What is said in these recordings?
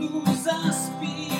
nous inspirer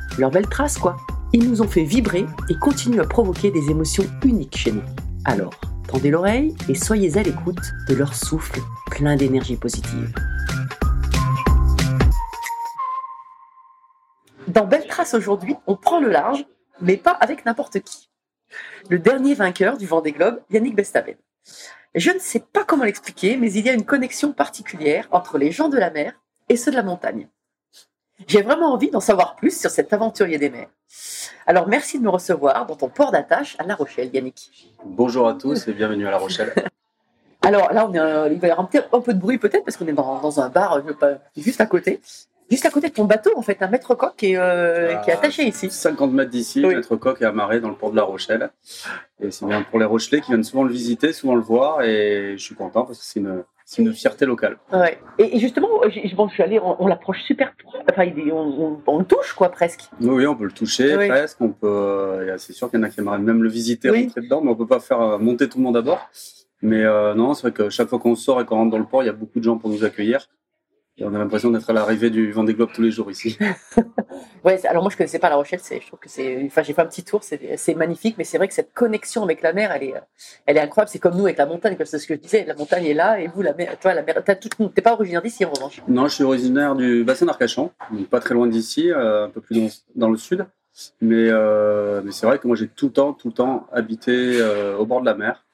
leurs belles traces quoi. Ils nous ont fait vibrer et continuent à provoquer des émotions uniques chez nous. Alors, tendez l'oreille et soyez à l'écoute de leur souffle plein d'énergie positive. Dans Belle Trace aujourd'hui, on prend le large, mais pas avec n'importe qui. Le dernier vainqueur du Vendée Globe, Yannick Bestaven. Je ne sais pas comment l'expliquer, mais il y a une connexion particulière entre les gens de la mer et ceux de la montagne. J'ai vraiment envie d'en savoir plus sur cet aventurier des mers. Alors merci de me recevoir dans ton port d'attache à La Rochelle, Yannick. Bonjour à tous et bienvenue à La Rochelle. Alors là, on est, euh, il va y avoir un, peu de bruit peut-être parce qu'on est dans, dans un bar euh, juste à côté. Juste à côté de ton bateau, en fait, un maître coq qui est, euh, qui est attaché ici. 50 mètres d'ici, Oui. notre coq est amarré dans le port de La Rochelle. Et c'est bien pour les Rochelais qui viennent souvent le visiter, souvent le voir. Et je suis content parce que c'est une, c'est une fierté locale. Ouais. Et, justement, bon, je suis allée, on, on l'approche super, enfin, est- on, on- on le touche quoi presque. Oui, on peut le toucher Oui. presque. On peut, c'est sûr qu'il y en a qui aimeraient même le visiter, Oui. rentrer dedans, mais on peut pas faire euh, monter tout le monde à bord. Mais euh, non, c'est vrai que chaque fois qu'on sort et qu'on rentre dans le port, il y a beaucoup de gens pour nous accueillir. Et on a l'impression d'être à l'arrivée du Vendée Globe tous les jours ici. Ouais, alors moi je connaissais pas La Rochelle, je trouve que c'est, enfin j'ai fait un petit tour, c'est, magnifique, mais c'est vrai que cette connexion avec la mer, elle est, elle est incroyable. C'est comme nous avec la montagne, c'est ce que je disais, la montagne est là et vous la mer, toi la mer, t'as tout, t'es pas originaire d'ici en revanche. Non, je suis originaire du bassin d'Arcachon, donc pas très loin d'ici, euh, un peu plus dans, dans le sud. Mais, euh, mais c'est vrai que moi j'ai tout le temps, tout le temps habité euh, au bord de la mer.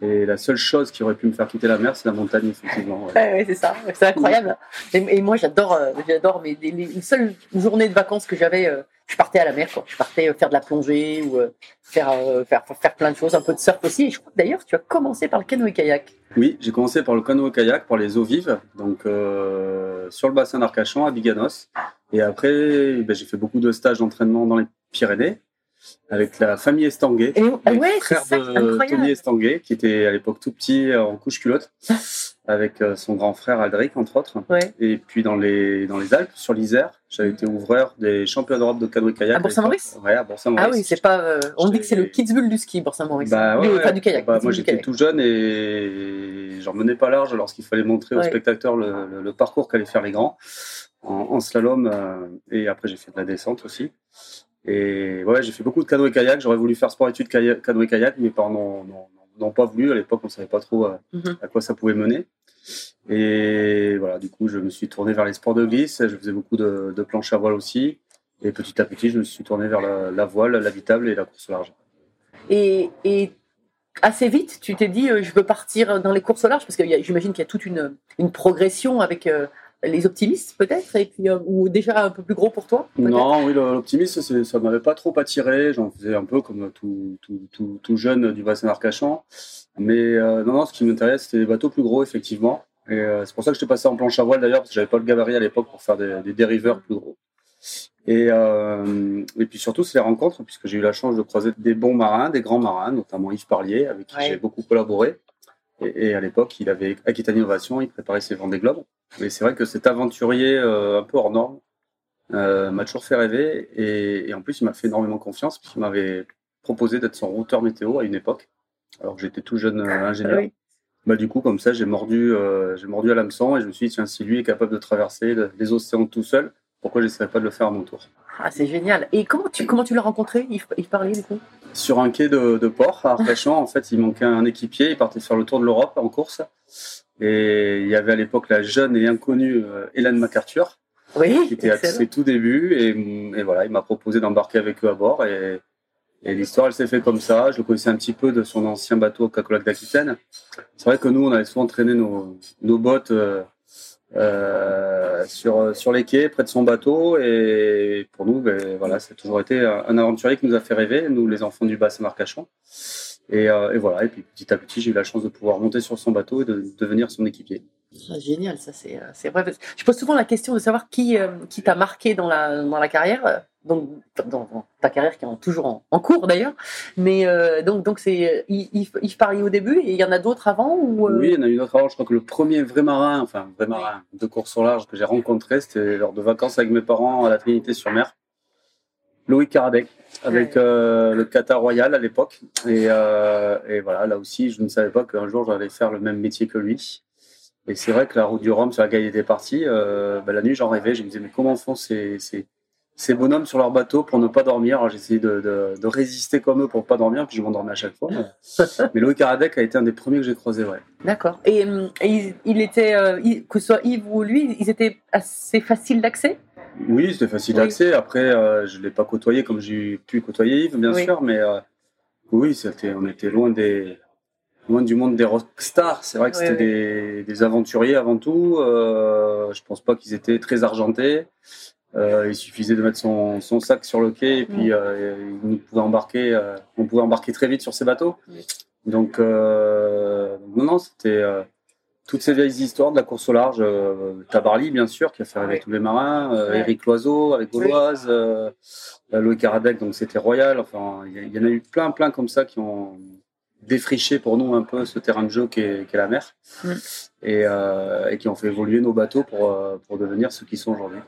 Et la seule chose qui aurait pu me faire quitter la mer, c'est la montagne, effectivement. ouais. Ouais, ouais, c'est ça, c'est incroyable. Et, et moi j'adore, euh, j'adore, mais les, les seules journées de vacances que j'avais, euh, je partais à la mer, quoi. Je partais euh, faire de la plongée ou euh, faire, faire, faire plein de choses, un peu de surf aussi. Et je crois que d'ailleurs tu as commencé par le canoë-kayak. Oui, j'ai commencé par le canoë-kayak, par les eaux vives, donc euh, sur le bassin d'Arcachon, à Biganos. Et après, ben, j'ai fait beaucoup de stages d'entraînement dans les Pyrénées, avec la famille Estanguet. Et, le ouais, c'est frère ça, de. Tony Estanguet, qui était à l'époque tout petit en couche culotte, avec euh, son grand frère Aldric, entre autres. Ouais. Et puis dans les, dans les Alpes, sur l'Isère, j'avais été ouvreur des championnats d'Europe de canoë-kayak. À Bourg-Saint-Maurice Ouais, à Bourg-Saint-Maurice. Ah oui, c'est pas. euh, on dit que c'est le Kitzbühel du ski, Bourg-Saint-Maurice. Bah, ouais, enfin, du kayak. bah, moi j'étais kayak. tout jeune et j'en menais pas large lorsqu'il fallait montrer aux spectateurs le, le- le parcours qu'allaient faire les grands en, en slalom. euh, et après j'ai fait de la descente aussi. Et ouais, j'ai fait beaucoup de canoë-kayak. J'aurais voulu faire sport-études kaya- canoë-kayak. Mes parents n'ont- n'ont n'ont pas voulu. À l'époque, on savait pas trop euh, Mhm. à quoi ça pouvait mener. Et voilà, du coup, je me suis tourné vers les sports de glisse. Je faisais beaucoup de, de planches à voile aussi. Et petit à petit, je me suis tourné vers la, la voile, l'habitable et la course au large. Et, et assez vite, tu t'es dit, euh, je veux partir dans les courses au large, parce que j'imagine qu'il y a toute une, une progression avec euh, les optimistes, peut-être, et puis, euh, ou déjà un peu plus gros pour toi Non, oui, c'est- ça m'avait pas trop attiré. J'en faisais un peu comme tout, tout, tout, tout jeune du bassin d'Arcachon. Mais euh, non, non, ce qui m'intéresse, c'était les bateaux plus gros, effectivement. Et euh, c'est pour ça que j'étais passé en planche à voile d'ailleurs, parce que j'avais pas le gabarit à l'époque pour faire des, des dériveurs plus gros. Et, euh, et puis surtout, c'est les rencontres, puisque j'ai eu la chance de croiser des bons marins, des grands marins, notamment Yves Parlier, avec qui Ouais. j'ai beaucoup collaboré. Et, et à l'époque, il avait Aquitaine Innovation, il préparait ses Vendée Globes. Mais c'est vrai que cet aventurier euh, un peu hors norme euh, m'a toujours fait rêver. Et, et en plus, il m'a fait énormément confiance, puisqu'il m'avait proposé d'être son routeur météo à une époque, alors que j'étais tout jeune euh, ingénieur. Oui. Bah, du coup, comme ça, j'ai mordu, euh, j'ai mordu à l'hameçon et je me suis dit, tiens, si lui est capable de traverser le- les océans tout seul, pourquoi j'essaierais pas de le faire à mon tour? Ah, c'est génial. Et comment tu, comment tu l'as rencontré Yves, Yves Parlier, du coup? Sur un quai de, de port à Arcachon, en fait, il manquait un équipier, il partait faire le tour de l'Europe en course. Et il y avait à l'époque la jeune et inconnue euh, Hélène MacArthur, Oui, qui était à ses tout débuts. Et, et voilà, il m'a proposé d'embarquer avec eux à bord. Et, et l'histoire, elle s'est fait comme ça. Je le connaissais un petit peu de son ancien bateau au Cacolac d'Aquitaine. C'est vrai que nous, on avait souvent traîné nos, nos bottes euh, euh, sur, sur les quais, près de son bateau. Et pour nous, ben, voilà, c'est toujours été un, aventurier qui nous a fait rêver, nous, les enfants du bassin d'Arcachon. Et, euh, et voilà, et puis petit à petit, j'ai eu la chance de pouvoir monter sur son bateau et de devenir son équipier. Ah, génial, ça c'est euh, c'est vrai. Je pose souvent la question de savoir qui, euh, qui t'a marqué dans la, dans la carrière, euh, donc dans, dans ta carrière qui est en- toujours en, en cours d'ailleurs. Mais euh, donc donc c'est Yves, Yves- Parlier au début et il y en a d'autres avant ou euh, Oui, il y en a eu d'autres avant. Je crois que le premier vrai marin, enfin vrai marin de course au large que j'ai rencontré, c'était lors de vacances avec mes parents à la Trinité-sur-Mer. Loïc Karadec, avec euh, le Qatar Royal à l'époque. Et, euh, et voilà, là aussi, je ne savais pas qu'un jour j'allais faire le même métier que lui. Et c'est vrai que la route du Rhum sur laquelle il était parti, euh, ben, la nuit j'en rêvais. Je me disais, mais comment font ces, ces, ces bonhommes sur leur bateau pour ne pas dormir? Alors j'essayais de, de, de résister comme eux pour ne pas dormir, puis je m'endormais à chaque fois. Mais, mais Loïc Karadec a été un des premiers que j'ai croisé, ouais. D'accord. Et, et il, était euh, il- que ce soit Yves ou lui, ils étaient assez faciles d'accès? Oui, c'était facile Oui. d'accès. Après, euh, je ne l'ai pas côtoyé comme j'ai pu côtoyer Yves, bien Oui. sûr, mais euh, oui, c'était, on était loin des loin du monde des rockstars. C'est vrai que c'était des, des aventuriers avant tout. Euh, je pense pas qu'ils étaient très argentés. Euh, il suffisait de mettre son, son sac sur le quai et puis Mm. euh, nous pouvait embarquer. euh, on pouvait embarquer très vite sur ces bateaux. Donc euh, non, non, c'était euh, toutes ces vieilles histoires de la course au large. Euh, Tabarly, bien sûr, qui a fait rêver tous les marins. Euh. Eric Loiseau avec. Gauloise. Loïc Karadec, donc c'était Royal. Enfin, il y, y en a eu plein, plein comme ça qui ont défriché pour nous un peu ce terrain de jeu qu'est qu'est la mer Mm. et, euh, et qui ont fait évoluer nos bateaux pour, euh, pour devenir ce qu'ils sont aujourd'hui.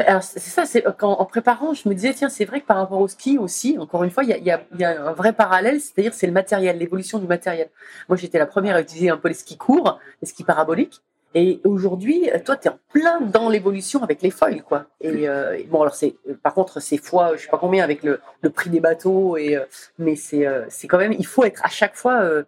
Alors c'est ça, c'est quand en préparant, je me disais tiens c'est vrai que par rapport au ski aussi, encore une fois, il y a, y a un vrai parallèle, c'est-à-dire c'est le matériel, l'évolution du matériel. Moi j'étais la première à utiliser un peu les skis courts, les skis paraboliques. Et aujourd'hui, toi, tu es en plein dans l'évolution avec les foils, quoi. Et euh, bon, alors c'est, par contre, c'est fois, je sais pas combien avec le, le prix des bateaux, et euh, mais c'est, euh, c'est quand même, il faut être à chaque fois euh,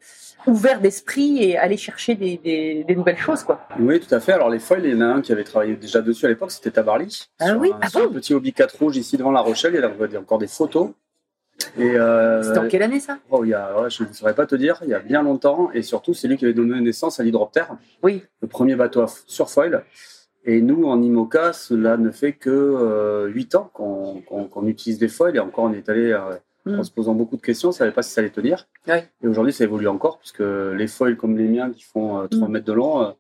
ouvert d'esprit et aller chercher des, des, des nouvelles choses, quoi. Oui, tout à fait. Alors les foils, il y en a un qui avait travaillé déjà dessus à l'époque, c'était Tabarly. Ah sur oui, un, ah bon? petit hobby 4 rouge ici devant La Rochelle. Il y a encore des photos. Et euh, C'était en quelle année ça? Oh, il y a, ouais, je ne saurais pas te dire, il y a bien longtemps. Et surtout, c'est lui qui avait donné naissance à l'hydroptère. Oui. le premier bateau à f- sur foil. Et nous, en IMOCA, cela ne fait que euh, 8 ans qu'on utilise des foils. Et encore, on est allé Mm. en se posant beaucoup de questions. On ne savait pas si ça allait tenir. Ouais. Et aujourd'hui, ça évolue encore, puisque les foils comme les miens qui font euh, 3 Mm. mètres de long, euh,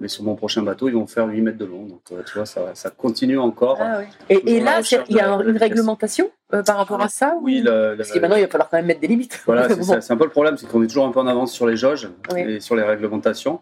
mais sur mon prochain bateau, ils vont faire 8 mètres de long. Donc, euh, tu vois, ça, ça continue encore. Ah. Et, là, il y a une réglementation euh, par rapport à ça ou- Oui, le- le- Parce que maintenant, il va falloir quand même mettre des limites. Voilà, c'est un peu le problème, c'est qu'on est toujours un peu en avance sur les jauges et sur les réglementations.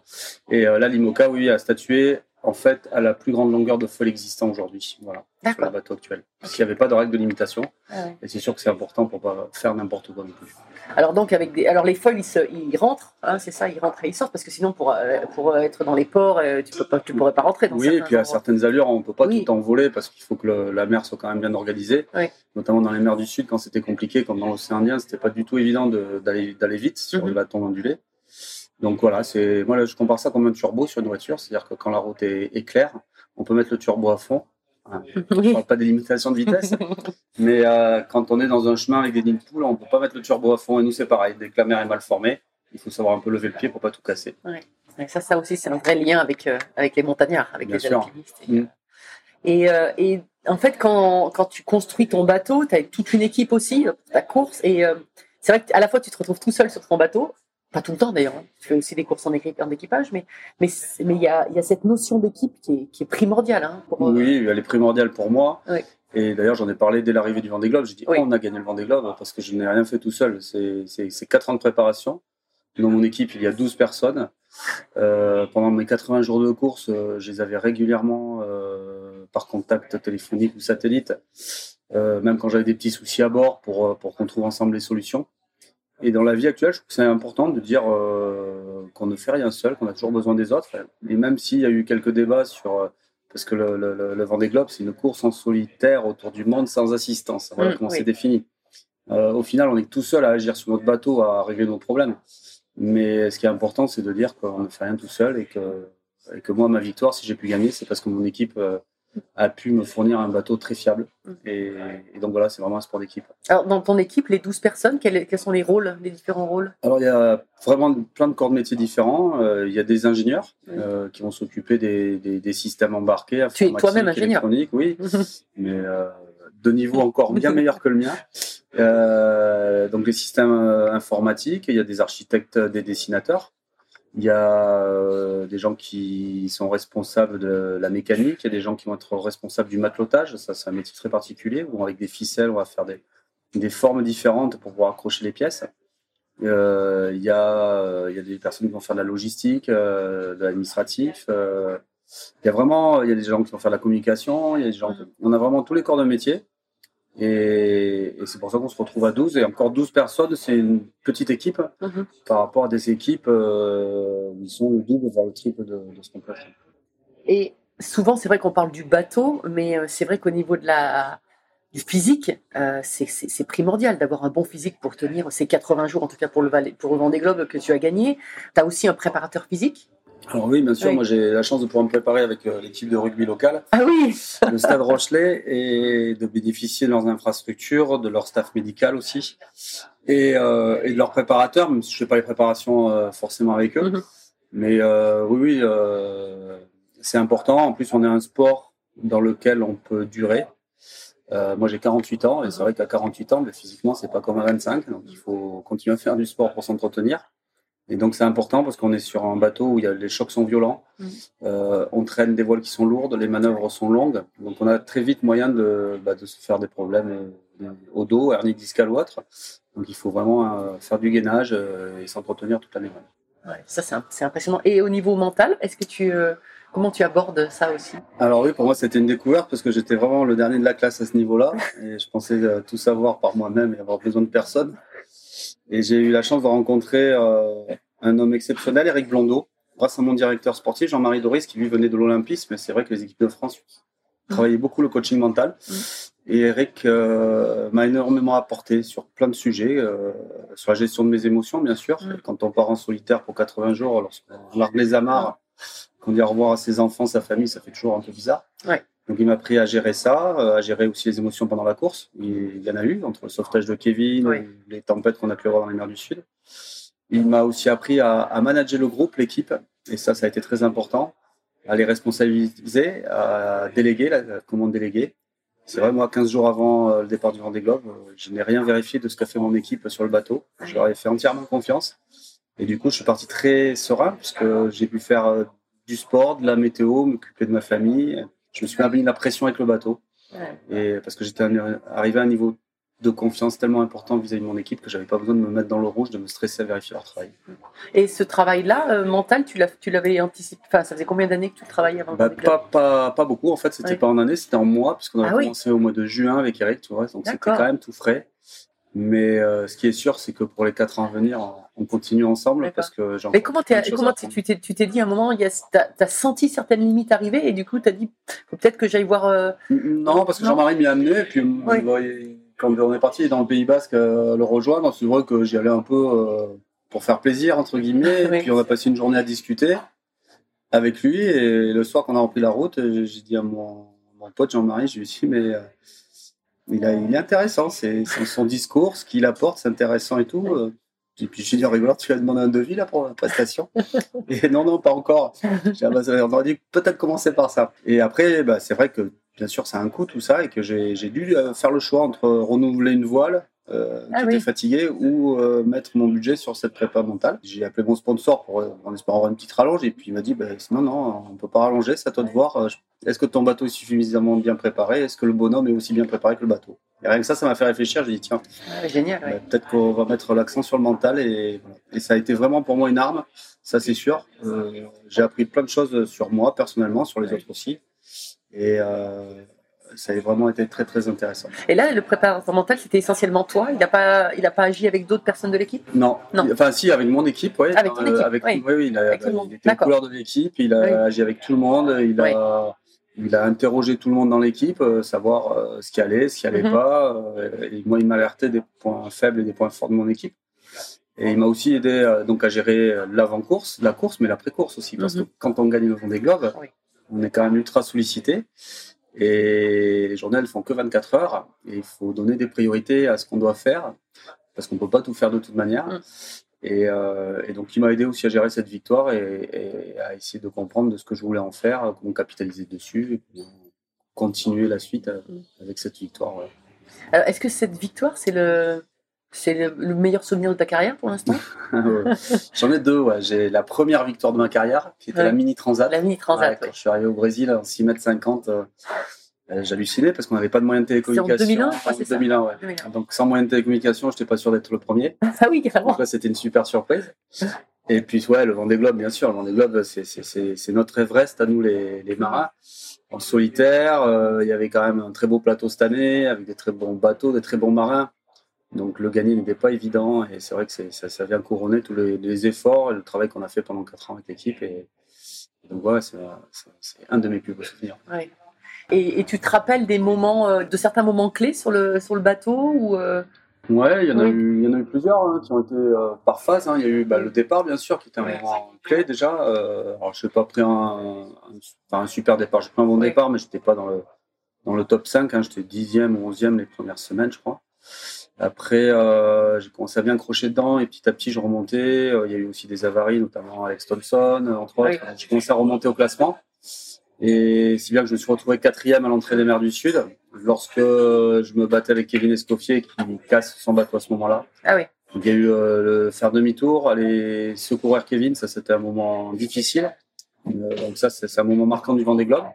Et euh, là, l'IMOCA, oui, a statué en fait à la plus grande longueur de foil existant aujourd'hui, voilà, sur le bateau actuel. Parce qu'il n'y avait pas de règle de limitation. Ah ouais. Et c'est sûr que c'est important pour pas faire n'importe quoi non plus. Alors donc avec des, alors les foils ils, se- ils rentrent, hein, c'est ça, ils rentrent et ils sortent parce que sinon pour euh, pour euh, être dans les ports, euh, tu peux pas, tu pourrais pas rentrer dans Oui, et puis à certaines allures, on peut pas Oui. tout envoler parce qu'il faut que le- la mer soit quand même bien organisée. Oui. Notamment dans les mers du Sud, quand c'était compliqué, comme dans l'océan Indien, c'était pas du tout évident de- d'aller d'aller vite sur Mhm. le bâton ondulé. Donc voilà, c'est moi là, je compare ça comme un turbo sur une voiture, c'est-à-dire que quand la route est, est claire, on peut mettre le turbo à fond On Oui. parle pas des limitations de vitesse, mais euh, quand on est dans un chemin avec des de poules, on peut pas mettre le turbo à fond. Et nous, c'est pareil. Dès que la mer est mal formée, il faut savoir un peu lever le pied pour pas tout casser. Et ça, ça aussi, c'est un vrai lien avec, euh, avec les montagnards, avec Bien les alpinistes. Et, Mm. et, euh, et en fait, quand, quand tu construis ton bateau, tu as toute une équipe aussi ta course. Et euh, c'est vrai qu'à la fois, tu te retrouves tout seul sur ton bateau. Pas tout le temps d'ailleurs. hein. Tu fais aussi des courses en, en équipage, mais mais mais il y a, y a cette notion d'équipe qui est, qui est primordiale. Hein, pour, euh, Oui, elle est primordiale pour moi. Oui. Et d'ailleurs, j'en ai parlé dès l'arrivée du Vendée Globe. J'ai dit, Oui. oh, on a gagné le Vendée Globe parce que je n'ai rien fait tout seul. C'est c'est- c'est quatre ans de préparation. Dans mon équipe, il y a 12 personnes. Euh, pendant mes 80 jours de course, euh, je les avais régulièrement euh, par contact téléphonique ou satellite, même quand j'avais des petits soucis à bord pour, pour qu'on trouve ensemble les solutions. Et dans la vie actuelle, je trouve que c'est important de dire euh, qu'on ne fait rien seul, qu'on a toujours besoin des autres. Et même s'il y a eu quelques débats sur... euh, parce que le, le, le- Vendée Globe, c'est une course en solitaire autour du monde sans assistance. Voilà Mm, comment oui. c'est défini. Euh, au final, on est tout seul à agir sur notre bateau, à régler nos problèmes. Mais ce qui est important, c'est de dire qu'on ne fait rien tout seul et que, et que moi, ma victoire, si j'ai pu gagner, c'est parce que mon équipe euh, a pu me fournir un bateau très fiable. Et, et donc voilà, c'est vraiment un sport d'équipe. Alors, dans ton équipe, les 12 personnes, quels, quels sont les rôles, les différents rôles? Alors, il y a vraiment plein de corps de métiers différents. Euh, il y a des ingénieurs Oui. euh, qui vont s'occuper des, des, des systèmes embarqués. Tu es informatiques, toi-même ingénieur. Oui, mais euh, de niveau encore bien meilleur que le mien. Euh, donc les systèmes informatiques, il y a des architectes, des dessinateurs, il y a euh, des gens qui sont responsables de la mécanique, il y a des gens qui vont être responsables du matelotage, ça c'est un métier très particulier où avec des ficelles on va faire des, des formes différentes pour pouvoir accrocher les pièces. Euh, il, y a, euh, il y a des personnes qui vont faire de la logistique, euh, de l'administratif. euh, il y a vraiment, il y a des gens qui vont faire de la communication, il y a des gens, qui- on a vraiment tous les corps de métier. Et, et c'est pour ça qu'on se retrouve à 12. Et encore 12 personnes, c'est une petite équipe Mhm. par rapport à des équipes euh, où ils sont le double, voire le triple de, de ce qu'on peut faire. Et souvent, c'est vrai qu'on parle du bateau, mais euh, c'est vrai qu'au niveau de la, du physique, euh, c'est- primordial d'avoir un bon physique pour tenir ces 80 jours, en tout cas pour le, Valais- pour le Vendée Globe que tu as gagné. Tu as aussi un préparateur physique Alors oui, bien sûr, Oui. moi j'ai la chance de pouvoir me préparer avec euh, l'équipe de rugby locale, Ah oui le Stade Rochelet, et de bénéficier de leurs infrastructures, de leur staff médical aussi, et, euh, et de leurs préparateurs, même si je ne fais pas les préparations euh, forcément avec eux. Mhm. Mais euh, oui, oui, euh, c'est important. En plus, on est un sport dans lequel on peut durer. Euh, moi, j'ai 48 ans et c'est vrai qu'à 48 ans, mais physiquement, c'est pas comme à 25. Donc, il faut continuer à faire du sport pour s'entretenir. Et donc, c'est important parce qu'on est sur un bateau où il y a, les chocs sont violents. Mhm. Euh, on traîne des voiles qui sont lourdes, les manœuvres sont longues. Donc, on a très vite moyen de, bah, de se faire des problèmes euh, au dos, hernie discale ou autre. Donc, il faut vraiment euh, faire du gainage et s'entretenir toute l'année. Ouais, Ça, c'est impressionnant. Et au niveau mental, est-ce que tu, comment tu abordes ça aussi? Alors oui, pour moi, c'était une découverte parce que j'étais vraiment le dernier de la classe à ce niveau-là et je pensais tout savoir par moi-même et avoir besoin de personne. Et j'ai eu la chance de rencontrer euh, un homme exceptionnel, Eric Blondeau, grâce à mon directeur sportif, Jean-Marie Doris, qui lui venait de l'Olympisme. C'est vrai que les équipes de France travaillaient beaucoup le coaching mental. Et Eric euh, m'a énormément apporté sur plein de sujets, euh, sur la gestion de mes émotions, bien sûr. Mm. Quand on part en solitaire pour 80 jours, lorsqu'on largue les amarres, qu'on dit au revoir à ses enfants, sa famille, ça fait toujours un peu bizarre. Ouais. Donc il m'a appris à gérer ça, euh, à gérer aussi les émotions pendant la course. Il y en a eu, entre le sauvetage de Kevin, les tempêtes qu'on a pu avoir dans les mers du Sud. Il m'a aussi appris à, à manager le groupe, l'équipe, et ça, ça a été très important, à les responsabiliser, à déléguer, là, comment déléguer. C'est vrai, moi, 15 jours avant euh, le départ du Vendée Globe, euh, je n'ai rien vérifié de ce qu'a fait mon équipe sur le bateau. Je leur ai fait entièrement confiance. Et du coup, je suis parti très serein, puisque j'ai pu faire du sport, de la météo, m'occuper de ma famille. Je me suis mis la pression avec le bateau. Et parce que j'étais arrivé à un niveau de confiance tellement important vis-à-vis de mon équipe que j'avais pas besoin de me mettre dans le rouge, de me stresser à vérifier leur travail. Et ce travail-là, euh, mental, tu l'as- tu l'avais anticipé Enfin, ça faisait combien d'années que tu travaillais avant Bah, pas, pas, pas beaucoup, en fait, c'était Ouais. pas en année, c'était en mois, puisqu'on avait Ah oui. commencé au mois de juin avec Eric, tu vois, donc c'était quand même tout frais. Mais euh, ce qui est sûr, c'est que pour les quatre ans à venir, on- on continue ensemble parce que Mais comment, comment tu t'es tu t'es dit à un moment, t'as as senti certaines limites arriver et du coup, tu as dit, faut peut-être que j'aille voir. euh, Non, parce que. Jean-Marie m'y a amené, et puis Oui. bah, il- quand on est parti dans le Pays Basque euh, le rejoindre, c'est vrai que j'y allais un peu euh, pour faire plaisir, entre guillemets, Oui. puis on a passé une journée à discuter avec lui, et le soir, quand on a repris la route, j'ai dit à mon mon pote Jean-Marie, je lui ai dit, mais il, a, il est intéressant, c'est son, discours, ce qu'il apporte, c'est intéressant et tout. euh. Et puis je lui ai dit en rigolant, tu vas demander un devis là pour la prestation Et non, non, pas encore. J'ai dit, ça- on aurait dû peut-être commencer par ça. Et après, bah, c'est vrai que bien sûr, c'est un coût tout ça et que j'ai j'ai dû euh, faire le choix entre renouveler une voile euh, qui Ah était oui. fatiguée ou euh, mettre mon budget sur cette prépa mentale? J'ai appelé mon sponsor pour, euh, en espérant avoir une petite rallonge et puis il m'a dit bah, non, non, on peut pas rallonger, c'est à toi de voir. Euh, Est-ce que ton bateau est suffisamment bien préparé? Est-ce que le bonhomme est aussi bien préparé que le bateau? Et rien que ça, ça m'a fait réfléchir. J'ai dit tiens, Ah, génial, ouais. bah, peut-être qu'on va mettre l'accent sur le mental et, ça a été vraiment pour moi une arme, ça c'est sûr. Euh, j'ai appris plein de choses sur moi personnellement, sur les autres aussi, et ça a vraiment été très très intéressant. Et là, le préparateur mental, c'était essentiellement toi? Il n'a pas, il a pas agi avec d'autres personnes de l'équipe? Non, Non. Enfin si avec mon équipe, ouais, Avec ton Euh, équipe, avec, oui. oui, oui, il, a, Avec bah, il était couleurs de l'équipe, il a Oui. agi avec tout le monde, il Oui. a il a interrogé tout le monde dans l'équipe, euh, savoir euh, ce qui allait, ce qui allait Mhm. pas. euh, et moi, il m'a alerté des points faibles et des points forts de mon équipe. Et il m'a aussi aidé donc à gérer l'avant-course, la course, mais l'après-course aussi, parce Mhm. que quand on gagne le Vendée Globe, Oui. on est quand même ultra sollicité. Et les journées, elles font que 24 heures. Et il faut donner des priorités à ce qu'on doit faire, parce qu'on peut pas tout faire de toute manière. Mm. Et, euh, et donc, il m'a aidé aussi à gérer cette victoire et, et à essayer de comprendre de ce que je voulais en faire, comment capitaliser dessus, et continuer la suite euh, Mm. avec cette victoire. ouais. Alors, est-ce que cette victoire, c'est le, c'est le, le meilleur souvenir de ta carrière pour l'instant? Ouais. J'en ai deux. Ouais. J'ai la première victoire de ma carrière, qui était Ouais. la mini transat. La mini transat. Ouais, quand je suis arrivé au Brésil en 6 mètres 50, euh, euh, j'hallucinais parce qu'on n'avait pas de moyens de télécommunication. 2001, Enfin, ouais, c'est ça. 2001, ouais. 2001. Donc sans moyen de télécommunication, je n'étais pas sûr d'être le premier. Ah oui, carrément. Donc là, c'était une super surprise. Et puis, ouais, le Vendée Globe, bien sûr. Le Vendée Globe, c'est- c'est- c'est c'est notre Everest à nous, les, les marins. En solitaire, euh, il y avait quand même un très beau plateau cette année, avec des très bons bateaux, des très bons marins. Donc le gagner n'était pas évident. Et c'est vrai que ça, ça vient couronner tous les, les efforts et le travail qu'on a fait pendant quatre ans avec l'équipe. Et, et donc, ouais, c'est un de mes plus beaux souvenirs. Ouais. Et, et tu te rappelles des moments, euh, de certains moments clés sur le, sur le bateau ou euh, Ouais, il y en a Oui. eu, il y en a eu plusieurs hein, qui ont été euh, par phase. hein. Il y a eu bah, le départ, bien sûr, qui était un Ouais. moment clé déjà. Euh, alors, je n'ai pas pris un, un, enfin, un super départ. J'ai pris un bon Ouais. départ, mais je n'étais pas dans le, dans le top 5. Hein. J'étais 10e ou 11e les premières semaines, je crois. Après, euh, j'ai commencé à bien crocher dedans et petit à petit, je remontais. Euh, il y a eu aussi des avaries, notamment Alex Thompson, euh, entre autres. Oui. J'ai commencé à remonter au classement. Et si bien que je me suis retrouvé quatrième à l'entrée des mers du Sud, lorsque je me battais avec Kevin Escoffier qui casse son bateau à ce moment-là. Ah oui. Donc, il y a eu euh, le faire demi-tour, aller secourir Kevin, ça c'était un moment difficile. Euh, donc ça c'est c'est un moment marquant du Vendée Globe.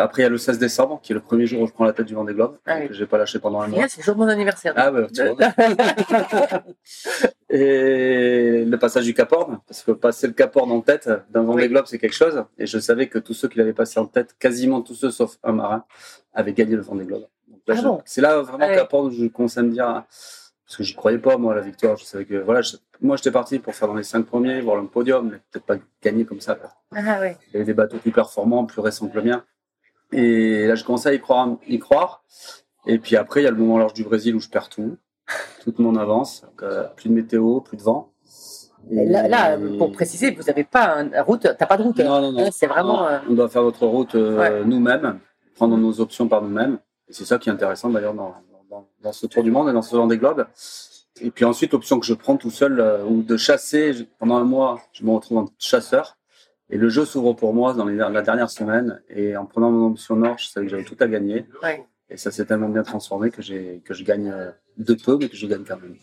Après il y a le 16 décembre, qui est le premier jour où je prends la tête du Vendée Globe, Ah oui. que j'ai pas lâché pendant un mois. C'est le jour de mon anniversaire. Ah ouais, tu vois. Et le passage du Cap Horn, parce que passer le Cap Horn en tête d'un Vendée Oui. Globe, c'est quelque chose. Et je savais que tous ceux qui l'avaient passé en tête, quasiment tous ceux sauf un marin, avaient gagné le Vendée Globe. Là, Ah bon? c'est là vraiment Ah. Cap Horn je commence à me dire, parce que j'y croyais pas moi à la victoire. Je savais que voilà, je- moi j'étais parti pour faire dans les cinq premiers, voir le podium, mais peut-être pas gagner comme ça. Ah ouais. Il y avait des bateaux plus performants, plus récents que le mien. Et là, je commençais à y croire. Y croire. Et puis après, il y a le moment large du Brésil où je perds tout, toute mon avance, donc, euh, plus de météo, plus de vent. Et- Là, là, pour préciser, vous n'avez pas un route, t'as pas de route. Non, non, non. Hein, C'est vraiment. euh, On doit faire notre route euh, Ouais. nous-mêmes, prendre nos options par nous-mêmes. Et c'est ça qui est intéressant d'ailleurs dans, dans, dans ce Tour du Monde et dans ce Vendée Globe. Et puis ensuite, l'option que je prends tout seul, euh, ou de chasser, pendant un mois, je me retrouve en chasseur. Et le jeu s'ouvre pour moi dans les- la dernière semaine. Et en prenant mon option Nord, je savais que j'avais tout à gagner. ouais. Et ça s'est tellement bien transformé que, j'ai, que je gagne euh, de peu, mais que je gagne quand même.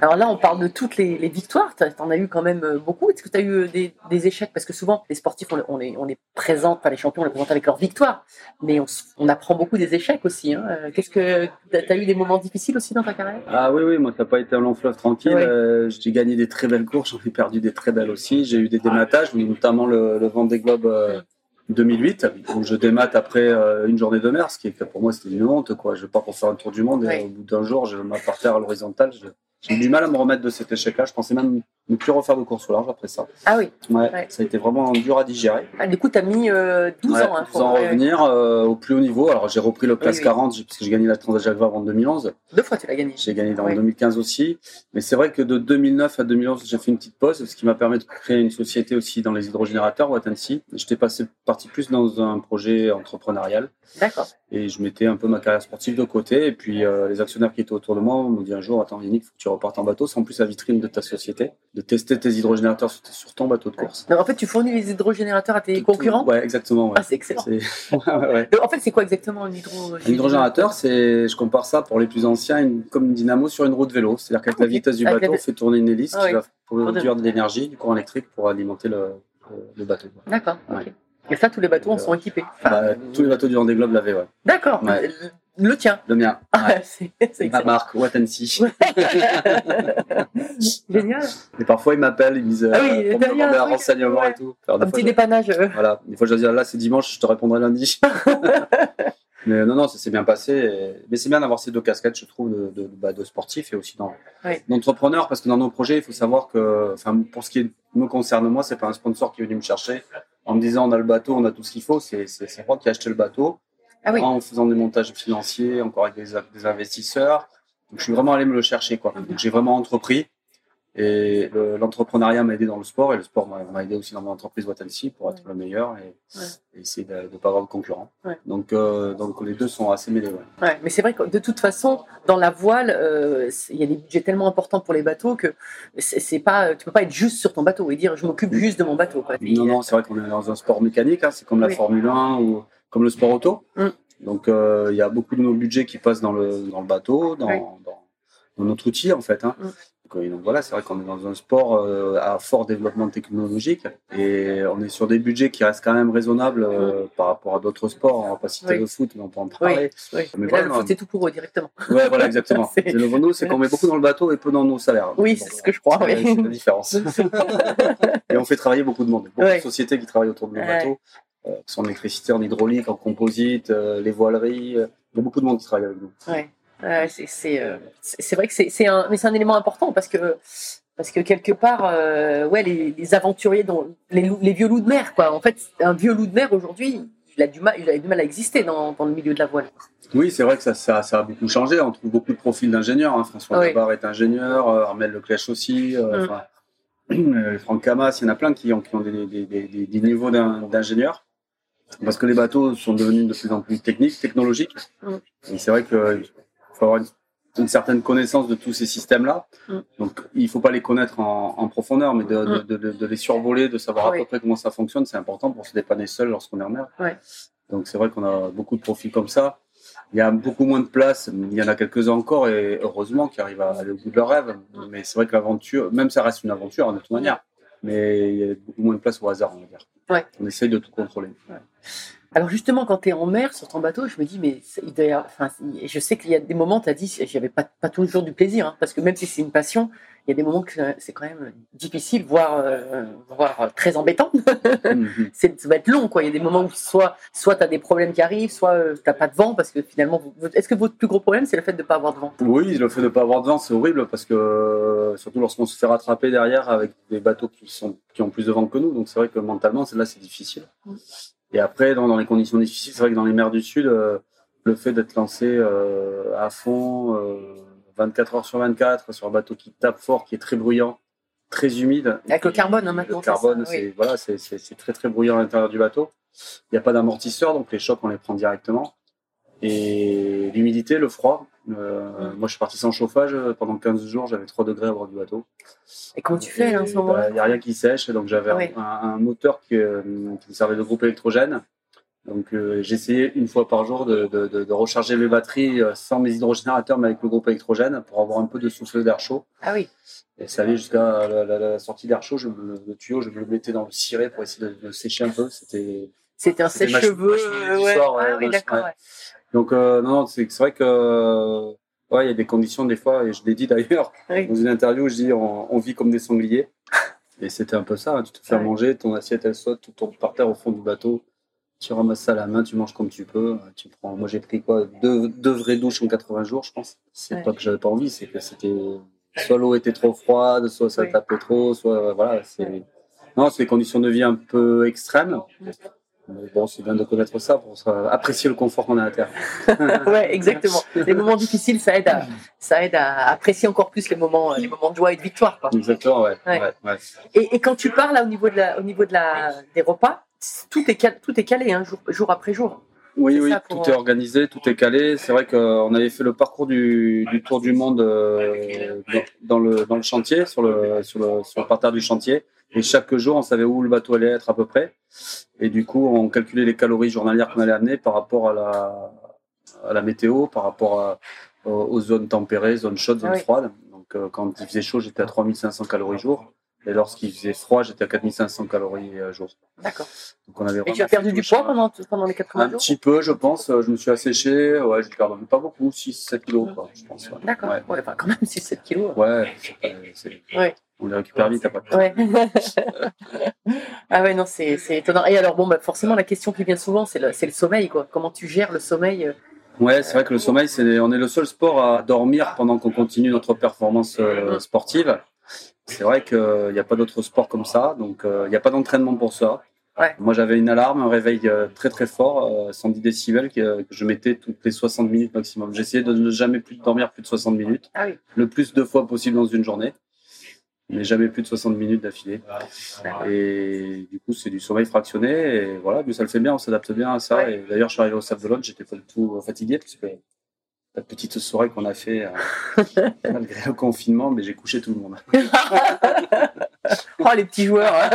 Alors là, on parle de toutes les, les victoires. Tu en as eu quand même euh, beaucoup. Est-ce que tu as eu euh, des, des échecs? Parce que souvent, les sportifs, on, les- on les, on les présente, enfin les champions, on les présente avec leurs victoires. Mais on, apprend beaucoup des échecs aussi. Hein. Euh, Qu'est-ce que tu as eu des moments difficiles aussi dans ta carrière? Ah oui, oui, moi, ça n'a pas été un long fleuve tranquille. Ouais. Euh, j'ai gagné des très belles courses, j'en ai perdu des très belles aussi. J'ai eu des dématages, notamment le, le Vendée Globe euh, 2008, où je démate après euh, une journée de mer, ce qui est pour moi, c'était une honte. Quoi. Je pars pour faire un tour du monde et au bout d'un jour, je m'appartais à l'horizontale. Je- J'ai du mal à me remettre de cet échec-là. Je pensais même ne plus refaire de course au large après ça. Ah oui. Ouais, Ouais. ça a été vraiment dur à digérer. Ah, du coup, tu as mis euh, 12 Ouais, ans. Hein, 12 ans à ouais, ouais. revenir euh, au plus haut niveau. Alors j'ai repris le classe oui. 40 j'ai- parce que j'ai gagné la Transat Vabre en 2011. Deux fois, tu l'as gagné. J'ai gagné Ouais. 2015 aussi. Mais c'est vrai que de 2009 à 2011, j'ai fait une petite pause, ce qui m'a permis de créer une société aussi dans les hydrogénérateurs, Watansi. J'étais passé parti plus dans un projet entrepreneurial D'accord. et je mettais un peu ma carrière sportive de côté. Et puis euh, les actionnaires qui étaient autour de moi m'ont dit un jour, attends Yannick, faut que tu repartes en bateau. C'est en plus la vitrine de ta société, de tester tes hydrogénérateurs sur, sur ton bateau de course. En fait, tu fournis les hydrogénérateurs à tes concurrents Ouais, exactement. Ouais. Ah, c'est excellent. Ouais, En fait, c'est quoi exactement un hydro Un hydrogénérateur, c'est, je compare ça pour les plus anciens, une- comme une dynamo sur une roue de vélo. C'est-à-dire qu'avec Ah, la vitesse du Avec bateau, on fait tourner une hélice Ah, qui oui. va produire de l'énergie, du courant électrique pour alimenter le, le- le bateau. D'accord. Ouais. ok. Et ça, tous les bateaux en sont équipés. Enfin, Bah, tous les bateaux du Vendée Globe l'avaient, ouais. D'accord. Ouais. Le, tien. Le mien. Ah, c'est c'est Ma marque, Watansi. Génial. Et parfois, ils m'appellent, ils me disent, Ah oui, euh, pour me un demander un truc, renseignement ouais. et tout. Alors, des Un fois, petit je- dépannage. euh. Voilà. Des fois, je dis, ah, là, c'est dimanche, je te répondrai lundi. Mais non, non, ça s'est bien passé. et- Mais c'est bien d'avoir ces deux casquettes, je trouve, de, de, bah, de sportif et aussi dans- d'entrepreneur, parce que dans nos projets, il faut savoir que, enfin, pour ce qui me concerne moi, c'est pas un sponsor qui est venu me chercher en me disant on a le bateau, on a tout ce qu'il faut. C'est c'est- c'est moi qui ai acheté le bateau Ah oui. en faisant des montages financiers, encore avec des, des investisseurs. Donc, je suis vraiment allé me le chercher, quoi. Donc, j'ai vraiment entrepris. Et le- l'entrepreneuriat m'a aidé dans le sport et le sport m'a aidé aussi dans mon entreprise Watansi pour être le meilleur et, Ouais. et essayer de ne pas avoir de. Ouais. Donc, euh, donc les deux sont assez mêlés. mais c'est vrai que de toute façon, dans la voile, euh, il y a des budgets tellement importants pour les bateaux que c'est pas, tu peux pas être juste sur ton bateau et dire je m'occupe juste de mon bateau. Quoi. Non, non, c'est vrai qu'on est dans un sport mécanique, hein, c'est comme la. Formule 1 ou comme le sport auto. Mm. Donc euh, il y a beaucoup de nos budgets qui passent dans le, dans le bateau, dans, Oui. dans, dans notre outil en fait. Hein. Mm. Donc, euh, donc voilà, c'est vrai qu'on est dans un sport euh, à fort développement technologique et on est sur des budgets qui restent quand même raisonnables euh, par rapport à d'autres sports. On va pas citer Mm. Oui. le foot, mais on peut en parler. oui. Mais là, le foot, c'est tout pour eux directement. Ouais, voilà, exactement. C'est- le nous, c'est qu'on met beaucoup dans le bateau et peu dans nos salaires. Oui, c'est ce que je crois. C'est la différence. et on fait travailler beaucoup de monde. Beaucoup de sociétés qui travaillent autour de nos bateaux, euh, en électricité, en hydraulique, en composite, euh, les voileries. euh, il y a beaucoup de monde qui travaille avec nous. Ouais. C'est euh, vrai que c'est un mais c'est un élément important parce que parce que quelque part euh, ouais les, les aventuriers dont les, loups- les vieux loups de mer quoi en fait un vieux loup de mer aujourd'hui il a du mal il a du mal à exister dans, dans le milieu de la voile Oui, c'est vrai que ça, ça, ça a beaucoup changé. On trouve beaucoup de profils d'ingénieurs. hein. François Oui. Gabar est ingénieur, Armel Leclèche aussi. Mm. Franck Camas, il y en a plein qui ont, qui ont des, des, des, des- des niveaux d'in- d'ingénieurs. Parce que les bateaux sont devenus de plus en plus techniques, technologiques. Mm. Et c'est vrai qu'il faut avoir une, une certaine connaissance de tous ces systèmes-là. Mm. Donc, il ne faut pas les connaître en, en profondeur, mais de, de, Mm. de- les survoler, de savoir à Oui. peu près comment ça fonctionne, c'est important pour se dépanner seul lorsqu'on est en mer. Ouais. Donc, c'est vrai qu'on a beaucoup de profils comme ça. Il y a beaucoup moins de place, il y en a quelques-uns encore, et heureusement, qui arrivent à aller au bout de leur rêve. Mais c'est vrai que l'aventure, même ça reste une aventure hein, de toute manière, mais il y a beaucoup moins de place au hasard, on va dire. Ouais. On essaye de tout contrôler. Alors justement quand tu es en mer sur ton bateau je me dis mais enfin je sais qu'il y a des moments tu as dit j'avais pas pas toujours du plaisir hein, parce que même si c'est une passion il y a des moments que c'est quand même difficile voire euh, voire très embêtant Mhm. c'est ça va être long quoi il y a des moments où soit soit tu as des problèmes qui arrivent soit euh, t'as pas de vent parce que finalement est-ce que votre plus gros problème c'est le fait de pas avoir de vent? Oui, le fait de ne pas avoir de vent, c'est horrible parce que euh, surtout lorsqu'on se fait rattraper derrière avec des bateaux qui, sont, qui ont plus de vent que nous. Donc c'est vrai que mentalement, là, c'est difficile. Mm. Et après, dans, dans les conditions difficiles, c'est vrai que dans les mers du Sud, euh, le fait d'être lancé euh, à fond, euh, 24 heures sur 24, sur un bateau qui tape fort, qui est très bruyant, très humide. Avec le carbone, hein, maintenant, Le c'est carbone, ça, oui. c'est voilà, c'est- c'est c'est très très bruyant à l'intérieur du bateau. Il n'y a pas d'amortisseur, donc les chocs, on les prend directement. Et l'humidité, le froid. Euh. Moi, je suis parti sans chauffage euh, pendant 15 jours, j'avais 3 degrés à bord du bateau. et comment tu fais là en ce Il moment n'y a rien qui sèche, donc j'avais un, un moteur qui, euh, qui me servait de groupe électrogène. Donc euh, j'essayais une fois par jour de, de- de- de recharger mes batteries euh, sans mes hydrogénérateurs, mais avec le groupe électrogène pour avoir un peu de souffle d'air chaud. ah oui Et ça allait jusqu'à la, la- la sortie d'air chaud, je me- le tuyau, je me le mettais dans le ciré pour essayer de, sécher un peu. C'était c'était un sèche-cheveux euh, ouais. ouais, ah oui d'accord. Donc euh, non, c'est vrai que euh, ouais, il y a des conditions des fois, et je l'ai dit d'ailleurs Oui. dans une interview, je dis on, on vit comme des sangliers. Et c'était un peu ça. hein. Tu te fais Ouais. manger, ton assiette elle saute, tout tombe par terre au fond du bateau. Tu ramasses ça à la main, tu manges comme tu peux. Tu prends. Moi j'ai pris quoi deux, deux vraies douches en 80 jours, je pense. C'est Ouais. pas que j'avais pas envie, c'est que c'était soit l'eau était trop froide, soit ça tapait trop, soit euh, voilà. C'est non, c'est des conditions de vie un peu extrêmes. Mais bon, c'est bien de connaître ça pour apprécier le confort qu'on a à terre. ouais, exactement. Les moments difficiles, ça aide à, ça aide à apprécier encore plus les moments, les moments de joie et de victoire. Quoi. Exactement, ouais. Ouais. ouais, ouais. Et, et quand tu parles là au niveau de la, au niveau de la, des repas, tout est calé, tout est calé, hein, jour, jour après jour. Oui, oui, ça, pour- tout est organisé, tout est calé. C'est vrai qu'on avait fait le parcours du, du tour du monde euh, dans, dans le, dans le chantier, sur le, sur, le, sur le parterre du chantier. Et chaque jour, on savait où le bateau allait être à peu près. Et du coup, on calculait les calories journalières qu'on allait amener par rapport à la, à la météo, par rapport à- aux, zones tempérées, zones chaudes, zones oui. froides. Donc, euh, quand il faisait chaud, j'étais à 3500 calories jour. Et lorsqu'il faisait froid, j'étais à 4500 calories euh, jour. D'accord. Donc, on avait Et tu as perdu du poids pendant, pendant les 80 Un jours petit peu, je pense. Euh, Je me suis asséché. Ouais, j'ai perdu pas beaucoup, 6-7 kilos, quoi, je pense. Ouais. D'accord. Ouais. Ouais. enfin, quand même 6-7 kilos. Ouais, pas- c'est- Ouais. on les récupère vite après. Ouais. ah ouais, non, c'est c'est étonnant. Et alors, bon, bah, forcément, la question qui vient souvent, c'est le, c'est le sommeil, quoi. Comment tu gères le sommeil euh, Ouais, c'est vrai que le sommeil, c'est, on est le seul sport à dormir pendant qu'on continue notre performance euh, sportive. C'est vrai qu'il n'y a pas d'autre sport comme ça, donc euh, il n'y a pas d'entraînement pour ça. Ouais. Moi, j'avais une alarme, un réveil euh, très très fort, euh, 110 décibels, que, je mettais toutes les 60 minutes maximum. J'essayais de ne jamais plus dormir plus de 60 minutes, Ah oui. le plus de fois possible dans une journée, mais jamais plus de 60 minutes d'affilée. Et du coup, c'est du sommeil fractionné, et voilà, mais ça le fait bien, on s'adapte bien à ça. Ouais. Et d'ailleurs, je suis arrivé au Sable d'Olonne, j'étais pas du tout euh, fatigué, parce que la petite soirée qu'on a fait euh, malgré le confinement, mais j'ai couché tout le monde. Oh, les petits joueurs.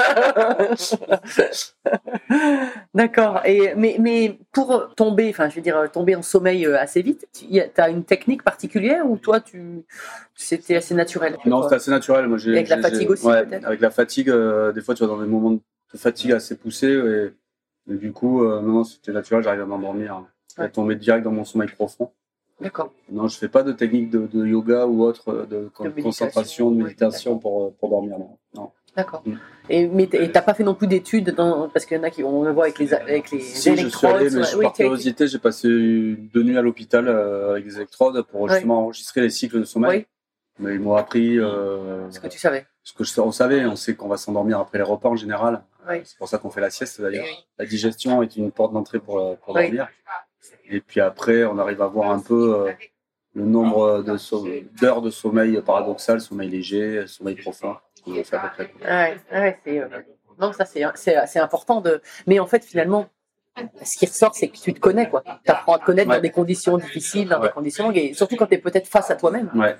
D'accord. Et mais mais pour tomber, enfin, je veux dire tomber en sommeil euh, assez vite, tu as une technique particulière ou toi tu c'était assez naturel Non, c'est assez naturel. Moi, avec la fatigue aussi, ouais, peut-être Avec la fatigue, euh, des fois, tu vas dans des moments de fatigue assez poussés. Et, et du coup, euh, non, non, c'était naturel, j'arrive à m'endormir. À Ouais. tomber direct dans mon sommeil profond. D'accord. Non, je fais pas de technique de, de yoga ou autre, euh, de, concentration, de méditation pour, euh, pour dormir. Non. non. D'accord. Mm. Et mais t'as pas fait non plus d'études dans parce qu'il y en a qui on le voit avec les avec les Si, je suis allé, mais je- oui, par curiosité, j'ai passé deux nuits à l'hôpital euh, avec des électrodes pour justement enregistrer les cycles de sommeil. Oui. Mais ils m'ont appris euh, ce que tu savais. ce que je- on savait. On sait qu'on va s'endormir après les repas en général. Oui. C'est pour ça qu'on fait la sieste d'ailleurs. La digestion est une porte d'entrée pour, pour Oui. dormir. Et puis après, on arrive à voir un peu euh, le nombre de so- d'heures de sommeil paradoxal, sommeil léger, sommeil profond. Ouais, ouais, c'est euh, non ça c'est important de mais en fait finalement ce qui ressort c'est que tu te connais quoi. Tu apprends à te connaître Ouais. dans des conditions difficiles, dans des conditions longues et surtout quand tu es peut-être face à toi-même. Ouais,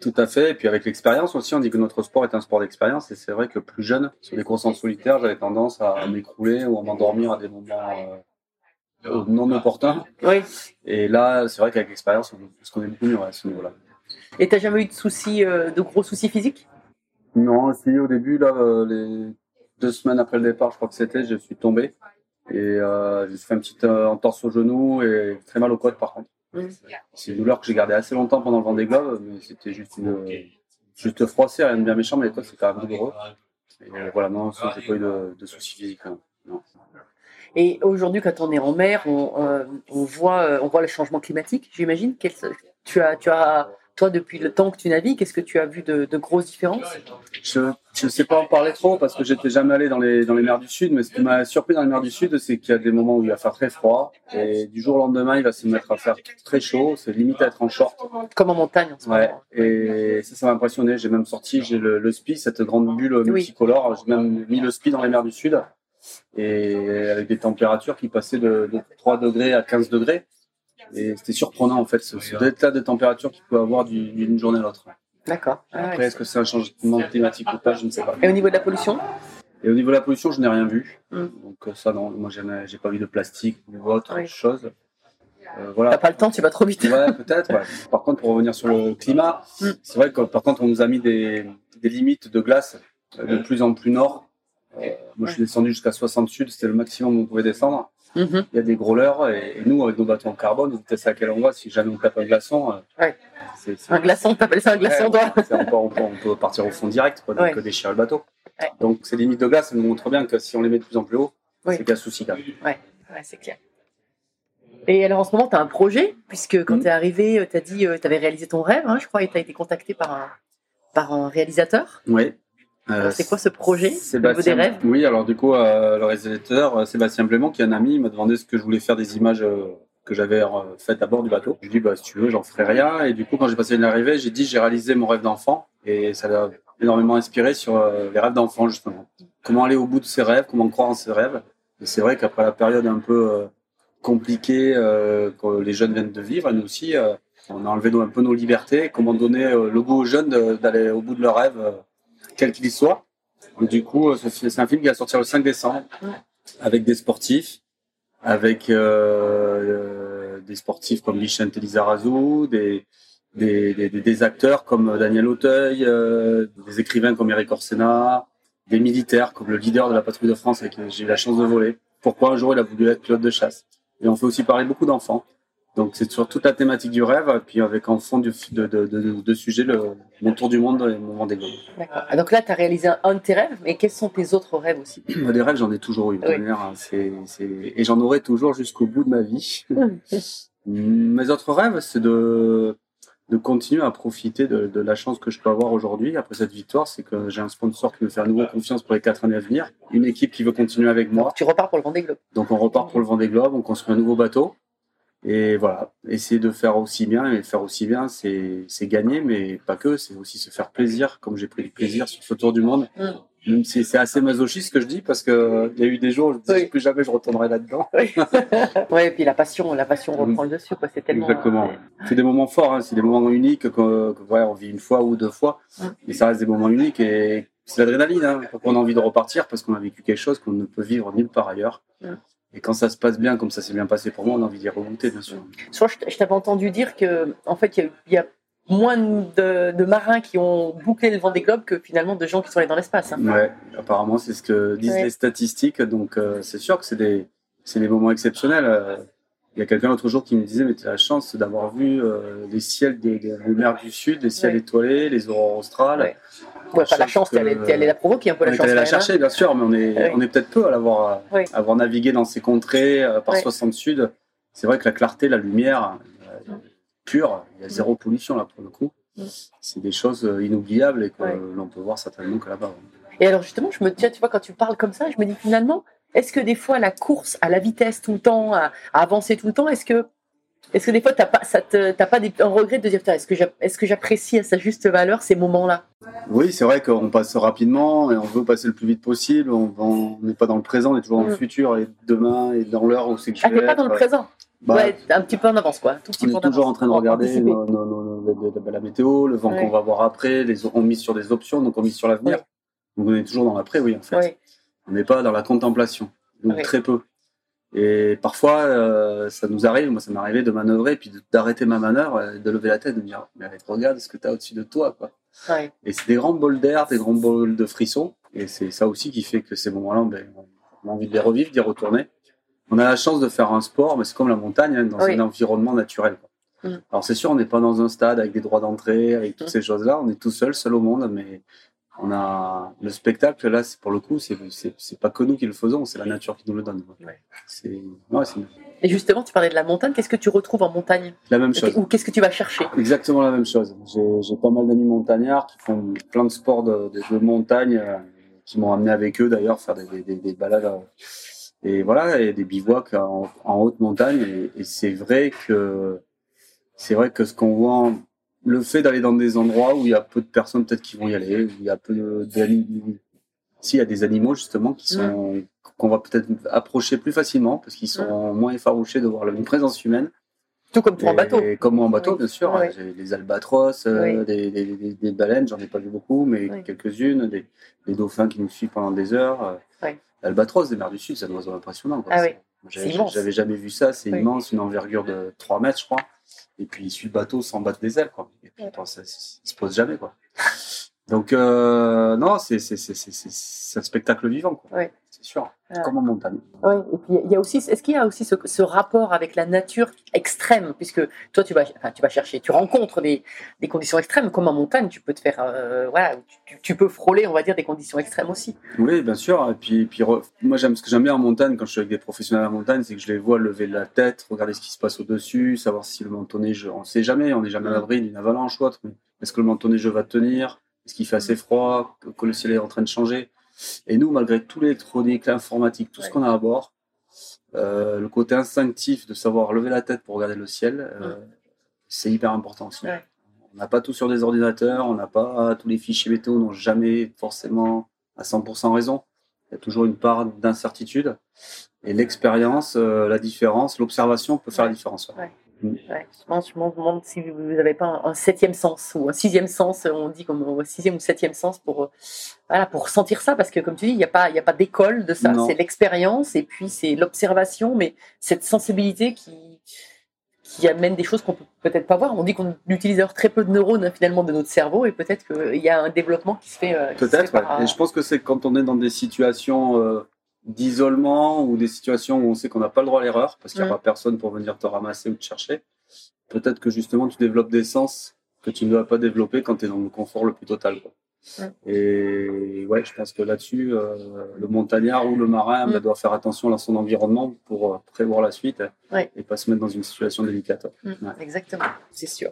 tout à fait. Et puis avec l'expérience aussi, on dit que notre sport est un sport d'expérience. Et c'est vrai que plus jeune, sur des courses en solitaire, j'avais tendance à m'écrouler ou à m'endormir à des moments euh, non opportuns. Oui. Et là, c'est vrai qu'avec l'expérience, on se connaît beaucoup mieux ouais, à ce niveau-là. Et t'as jamais eu de soucis euh, de gros soucis physiques? Non, si au début, là, euh, les deux semaines après le départ, je crois que c'était, je suis tombé. Et euh, j'ai fait une petite euh, entorse au genou et très mal aux côtes par contre. Mhm. C'est une douleur que j'ai gardée assez longtemps pendant le Vendée Globe, mais c'était juste une, juste froissé, rien de bien méchant, mais les côtes c'est quand même douloureux. Et euh, voilà, non, j'ai pas eu de, de soucis physiques. hein. Et aujourd'hui quand on est en mer, on, euh, on voit euh, on voit le changement climatique, j'imagine. Tu as tu as toi depuis le temps que tu navigues, est-ce que tu as vu de, de grosses différences? Je ne sais pas en parler trop parce que j'étais jamais allé dans les, dans les mers du Sud, mais ce qui m'a surpris dans les mers du Sud, c'est qu'il y a des moments où il va faire très froid et du jour au lendemain, il va se mettre à faire très chaud. C'est limite à être en short. Comme en montagne en ce Ouais, moment. et ça, ça m'a impressionné. J'ai même sorti, j'ai le, le SPI, cette grande bulle multicolore. J'ai même mis le SPI dans les mers du Sud. Et avec des températures qui passaient de, de 3 degrés à 15 degrés. Et c'était surprenant, en fait, ce, ce état de température qu'il peut avoir du- d'une journée à l'autre. D'accord. Ah. Après, est-ce que c'est un changement climatique ou pas Je ne sais pas. Et au niveau de la pollution? Et au niveau de la pollution, je n'ai rien vu. Mm. Donc euh, ça, non, moi, j'ai pas vu de plastique ou autre Oui. chose. Euh, voilà. T'as pas le temps, tu vas trop vite. Ouais, peut-être. ouais. Par contre, pour revenir sur le climat, Mm. c'est vrai que par contre, on nous a mis des, des limites de glace euh, de plus en plus nord. Euh, moi, je suis descendu jusqu'à 60 sud, c'était le maximum où on pouvait descendre. Mhm. Il y a des gros leurres et, et nous, avec nos bateaux en carbone, vous savez à quel endroit, si jamais on tape un glaçon, euh, Ouais. Un glaçon, t'appelles ça un glaçon, Ouais, toi c'est encore- on, peut, on peut partir au fond direct, quoi, donc euh, déchirer le bateau. Donc ces limites de glace, elles nous montrent bien que si on les met de plus en plus haut, Oui. c'est qu'il y a souci quand même. Ouais, c'est clair. Et alors en ce moment, tu as un projet, puisque quand Mhm. tu es arrivé, tu as dit, tu avais réalisé ton rêve, hein, je crois, et tu as été contacté par un, par un réalisateur. Oui. Alors, c'est quoi ce projet? Niveau des Sébastien. rêves? Oui, alors du coup, euh, le réalisateur euh, Sébastien Blément, qui est un ami, m'a demandé ce que je voulais faire des images euh, que j'avais euh, faites à bord du bateau. Je lui ai dit, bah, si tu veux, j'en ferai rien. Et du coup, quand j'ai passé une arrivée, j'ai dit, j'ai réalisé mon rêve d'enfant. Et ça l'a énormément inspiré sur euh, les rêves d'enfant, justement. Comment aller au bout de ses rêves, comment croire en ses rêves. Et c'est vrai qu'après la période un peu euh, compliquée euh, que les jeunes viennent de vivre, nous aussi, euh, on a enlevé un peu nos libertés. Comment donner euh, le goût aux jeunes d'aller au bout de leurs rêves, euh, quel qu'il soit. Du coup, euh, c'est un film qui va sortir le 5 décembre avec des sportifs, avec euh, euh, des sportifs comme Vicente Lizarazu, des, des, des, des- des acteurs comme Daniel Auteuil, euh, des écrivains comme Eric Orsena, des militaires comme le leader de la patrouille de France avec qui j'ai eu la chance de voler. Pourquoi un jour il a voulu être pilote de chasse. Et on fait aussi parler beaucoup d'enfants. Donc c'est sur toute la thématique du rêve, puis avec en fond de, de, de, de, de sujet le, mon tour du monde et mon Vendée Globe. D'accord. Ah, Donc là, tu as réalisé un, de tes rêves, mais quels sont tes autres rêves aussi? Des rêves, j'en ai toujours eu. Oui. manière, hein. Et j'en aurai toujours jusqu'au bout de ma vie. Mes autres rêves, c'est de, de continuer à profiter de, la chance que je peux avoir aujourd'hui après cette victoire. C'est que j'ai un sponsor qui veut faire nouveau confiance pour les quatre années à venir, une équipe qui veut continuer avec moi. Donc, tu repars pour le Vendée Globe. Donc on repart pour le Vendée Globe, on construit un nouveau bateau. Et voilà, essayer de faire aussi bien. Et faire aussi bien, c'est, gagner, mais pas que, c'est aussi se faire plaisir, comme j'ai pris du plaisir sur ce tour du monde. Mm. Même si c'est assez masochiste ce que je dis, parce que il y a eu des jours où je me Oui. plus jamais je retournerai là-dedans. ouais, et puis la passion, la passion reprend le dessus, quoi. C'est tellement. Exactement. C'est des moments forts, hein, c'est des moments uniques que, que ouais, on vit une fois ou deux fois, Mm. mais ça reste des moments uniques et c'est l'adrénaline. Hein, on a envie de repartir parce qu'on a vécu quelque chose qu'on ne peut vivre nulle part ailleurs. Et quand ça se passe bien, comme ça s'est bien passé pour moi, on a envie d'y remonter, bien sûr. Soit je, t'avais entendu dire que, en fait, il y a, il y a moins de, de marins qui ont bouclé le Vendée Globe que finalement de gens qui sont allés dans l'espace. hein. Ouais, apparemment, c'est ce que disent Ouais. les statistiques. Donc, euh, c'est sûr que c'est des, des moments exceptionnels. Euh, Il y a quelqu'un l'autre jour qui me disait, mais tu as la chance d'avoir vu euh, les ciels des, des, des mers du Sud, les ciels Ouais. étoilés, les aurores australes. Ouais. Pas la chance allé, t'es allé la provoquer un peu On la chance. allé la hein. chercher, bien sûr, mais on est, Ouais. on est peut-être peu à l'avoir, euh, avoir navigué dans ces contrées euh, par Ouais. 60 Sud. C'est vrai que la clarté, la lumière euh, pure, il y a zéro pollution là pour le coup. Mm. C'est des choses inoubliables et que l'on peut voir certainement que là-bas. Et alors justement, je me tiens, tu vois, quand tu parles comme ça, je me dis finalement, est-ce que des fois la course à la vitesse tout le temps, à, à avancer tout le temps, est-ce que, est-ce que des fois t'as pas, ça te, t'as pas des, un regret de dire, est-ce que j'apprécie à sa juste valeur ces moments-là? Oui, c'est vrai qu'on passe rapidement et on veut passer le plus vite possible. On n'est pas dans le présent, on est toujours dans le Mm. futur et demain et dans l'heure où c'est que je Ah, t'es vais pas dans le présent. Bah, ouais, un petit peu en avance, quoi. un Tout petit on est toujours en train de regarder nos- nos- nos- la- météo, le vent Ouais. qu'on va voir après. Les, on mise sur des options, donc on mise sur l'avenir. Ouais. Donc on est toujours dans l'après, oui, en fait. On n'est pas dans la contemplation, Ouais. très peu. Et parfois, euh, ça nous arrive, moi ça m'est arrivé de manœuvrer, puis d'arrêter ma manœuvre, et de lever la tête, de me dire, mais regarde ce que tu as au-dessus de toi. Quoi. Ouais. Et c'est des grands bols d'air, des grands bols de frissons. Et c'est ça aussi qui fait que ces moments-là, ben, on a envie de les revivre, d'y retourner. On a la chance de faire un sport, mais c'est comme la montagne, hein, dans Oui. un environnement naturel. quoi. Mm. Alors c'est sûr, on n'est pas dans un stade avec des droits d'entrée, avec toutes Mm. ces choses-là. On est tout seul, seul au monde, mais on a le spectacle là. C'est pour le coup, c'est c'est c'est pas que nous qui le faisons, c'est la nature qui nous le donne. Ouais. C'est ouais, c'est Et justement, tu parlais de la montagne. Qu'est-ce que tu retrouves en montagne? La même chose. Ou qu'est-ce que tu vas chercher? Exactement la même chose. J'ai j'ai pas mal d'amis montagnards qui font plein de sports de, de, de montagne, euh, qui m'ont amené avec eux d'ailleurs faire des, des, des, des balades. euh, et voilà, et des bivouacs en, en haute montagne. Et, et c'est vrai que c'est vrai que ce qu'on voit, en- le fait d'aller dans des endroits où il y a peu de personnes peut-être qui vont y aller, où il y a peu d'animaux. S'il y a des animaux justement qui sont qu'on va peut-être approcher plus facilement parce qu'ils sont moins effarouchés de voir une présence humaine. Tout comme en Et- bateau. Comme moi en bateau, Oui. bien sûr. Oui. J'ai des albatros, euh, des, des, des, des baleines, j'en ai pas vu beaucoup, mais quelques-unes, des, dauphins qui nous suivent pendant des heures. euh. L'albatros des mers du Sud, c'est un oiseau impressionnant. Ah oui. J'avais C'est immense. j'avais jamais vu ça, c'est immense, une envergure de 3 mètres, je crois. Et puis il suit le bateau sans battre des ailes, quoi. Et puis Ouais. ça, il se pose jamais, quoi. Donc, euh, non, c'est c'est- c'est- c'est- c'est- c'est un spectacle vivant, quoi. Ouais. C'est sûr. Ouais. Comme en montagne. Oui, et puis il y a aussi, est-ce qu'il y a aussi ce, ce rapport avec la nature extrême, puisque toi tu vas, enfin, tu vas chercher, tu rencontres des, des conditions extrêmes, comme en montagne, tu peux te faire, euh, voilà, tu, tu peux frôler, on va dire, des conditions extrêmes aussi. Oui, bien sûr. Et puis, puis moi, j'aime ce que j'aime bien en montagne quand je suis avec des professionnels en montagne, c'est que je les vois lever la tête, regarder ce qui se passe au-dessus, savoir si le manteau neigeux, on ne sait jamais, on n'est jamais à l'abri d'une avalanche ou autre, mais est-ce que le manteau neigeux va tenir? Est-ce qu'il fait assez froid? Que le ciel est en train de changer? Et nous, malgré tout l'électronique, l'informatique, tout ce qu'on a à bord, euh, le côté instinctif de savoir lever la tête pour regarder le ciel, euh, c'est hyper important aussi. Ouais. On n'a pas tout sur des ordinateurs, on n'a pas tous les fichiers météo n'ont jamais forcément à 100% raison. Il y a toujours une part d'incertitude. Et l'expérience, euh, la différence, l'observation peut faire la différence. Ouais. Ouais, je pense- je me demande si vous n'avez pas un, un septième sens ou un sixième sens, on dit comme un sixième ou septième sens pour, euh, voilà, pour sentir ça, parce que comme tu dis, il n'y a pas, il y a pas d'école de ça, c'est l'expérience et puis c'est l'observation, mais cette sensibilité qui, qui amène des choses qu'on peut peut-être pas voir. On dit qu'on utilise alors très peu de neurones hein, finalement de notre cerveau et peut-être qu'il y a un développement qui se fait. euh, Peut-être, par-. Et je pense que c'est quand on est dans des situations euh, d'isolement ou des situations où on sait qu'on n'a pas le droit à l'erreur parce qu'il n'y aura personne pour venir te ramasser ou te chercher. Peut-être que justement tu développes des sens que tu ne dois pas développer quand tu es dans le confort le plus total. quoi. Et ouais, je pense que là-dessus, euh, le montagnard ou le marin Mm. bah, doit faire attention à son environnement pour euh, prévoir la suite Ouais. et pas se mettre dans une situation délicate. Mm, Ouais. Exactement, c'est sûr.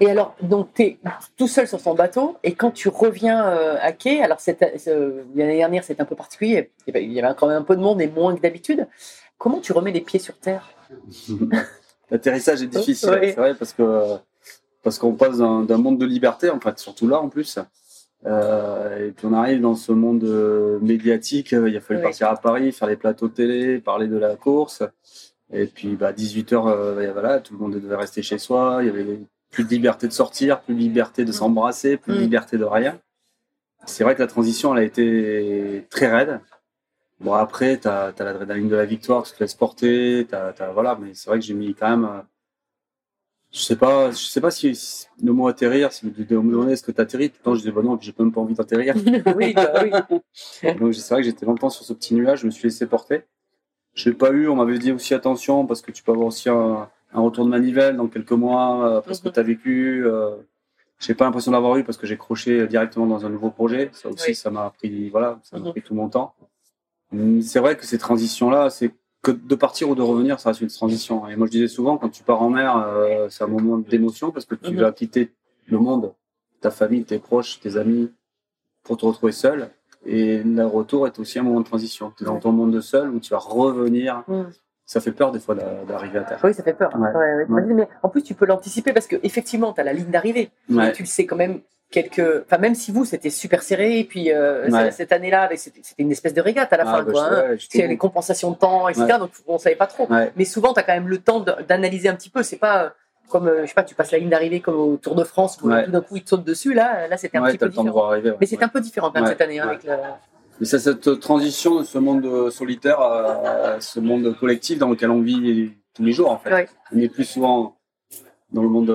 Et alors, donc, tu es tout seul sur ton bateau, et quand tu reviens euh, à quai, alors l'année dernière c'était un peu particulier, il y avait- quand même un peu de monde et moins que d'habitude. Comment tu remets les pieds sur terre? L'atterrissage est difficile, Ouais. c'est vrai, parce que parce qu'on passe d'un monde de liberté, en fait, surtout là en plus. Euh, et puis on arrive dans ce monde euh, médiatique. Il a fallu partir à Paris, faire les plateaux télé, parler de la course. Et puis bah, 18 heures, euh, voilà, tout le monde devait rester chez soi. Il y avait plus de liberté de sortir, plus de liberté de s'embrasser, plus de Mm. liberté de rien. C'est vrai que la transition, elle a été très raide. Bon, après, tu as, l'adrénaline de la victoire, tu te laisses porter, t'as- t'as- voilà, mais c'est vrai que j'ai mis quand même. Je sais pas, je sais pas si, si le mot atterrir, si de me demander est-ce que tu atterris, tout le temps je disais bah non, j'ai même pas envie d'atterrir. Oui, bah oui. Donc c'est vrai que j'étais longtemps sur ce petit nuage, je me suis laissé porter. Je n'ai pas eu, on m'avait dit aussi attention parce que tu peux avoir aussi un, un retour de manivelle dans quelques mois euh, parce que Mhm. tu as vécu. Euh, j'ai pas l'impression d'avoir eu parce que j'ai croché directement dans un nouveau projet. Ça aussi, Oui. ça m'a pris, voilà, ça m'a Mhm. pris tout mon temps. Hum, C'est vrai que ces transitions-là, c'est que de partir ou de revenir, ça reste une transition. Et moi, je disais souvent, quand tu pars en mer, euh, c'est un moment d'émotion parce que tu Mhm. vas quitter le monde, ta famille, tes proches, tes amis, pour te retrouver seul. Et le retour est aussi un moment de transition. Tu es dans ton monde de seul où tu vas revenir. Mm. Ça fait peur des fois d'a- d'arriver à terre. Oui, ça fait peur. Ouais. Ouais, ouais. Mais en plus, tu peux l'anticiper parce que effectivement, tu as la ligne d'arrivée. Ouais. Tu le sais quand même quelques. Enfin, même si vous, c'était super serré, et puis euh, Ouais. cette année-là, avec- c'était une espèce de régate à la Ah, fin, bah, quoi. hein. ouais, les compensations de temps, etc. Ouais. Donc on savait pas trop. Mais souvent, tu as quand même le temps d'analyser un petit peu. C'est pas euh, comme, euh, je sais pas, tu passes la ligne d'arrivée comme au Tour de France où tout d'un coup, ils te sautent dessus. Là, là c'était un petit peu différent. arriver. Mais c'est un peu différent quand même Ouais. cette année. hein, avec Mais c'est cette transition de ce monde solitaire à ce monde collectif dans lequel on vit tous les jours, en fait. On est plus souvent dans le monde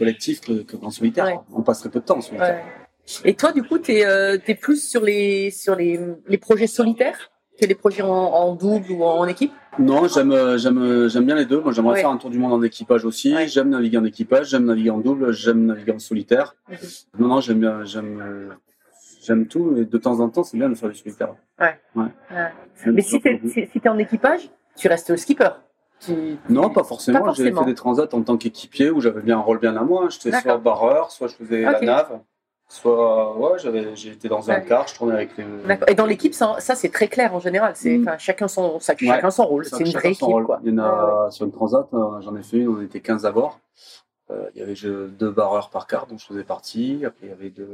collectif que, que en solitaire. Ouais. On passe très peu de temps en solitaire. Ouais. Et toi, du coup, tu es, plus sur les, sur les, les projets solitaires que les projets en, en double ou en équipe? Non, j'aime, euh, euh, bien les deux. Moi, j'aimerais Ouais. faire un tour du monde en équipage aussi. Ouais. J'aime naviguer en équipage, j'aime naviguer en double, j'aime naviguer en solitaire. Mhm. Non, non, j'aime bien, j'aime, euh, j'aime tout. Et de temps en temps, c'est bien de faire du solitaire. Ouais. Ouais. Mais si tu es, si, t'es en équipage, tu restes skipper. Tu- Non, pas forcément. Pas J'ai forcément. fait des transats en tant qu'équipier où j'avais bien un rôle bien à moi. J'étais soit barreur, soit je faisais Ok. la nave, soit ouais, j'avais, j'ai été dans un car, je tournais avec les. D'accord. Et dans l'équipe, ça, ça, c'est très clair en général. C'est Mm. chacun son, ça- Ouais. chacun son rôle. C'est une vraie équipe, quoi. Il y en Ouais, a sur une transat, euh, j'en ai fait une, on était 15 à bord. Euh, il y avait deux barreurs par car, dont je faisais partie. Après, il y avait deux,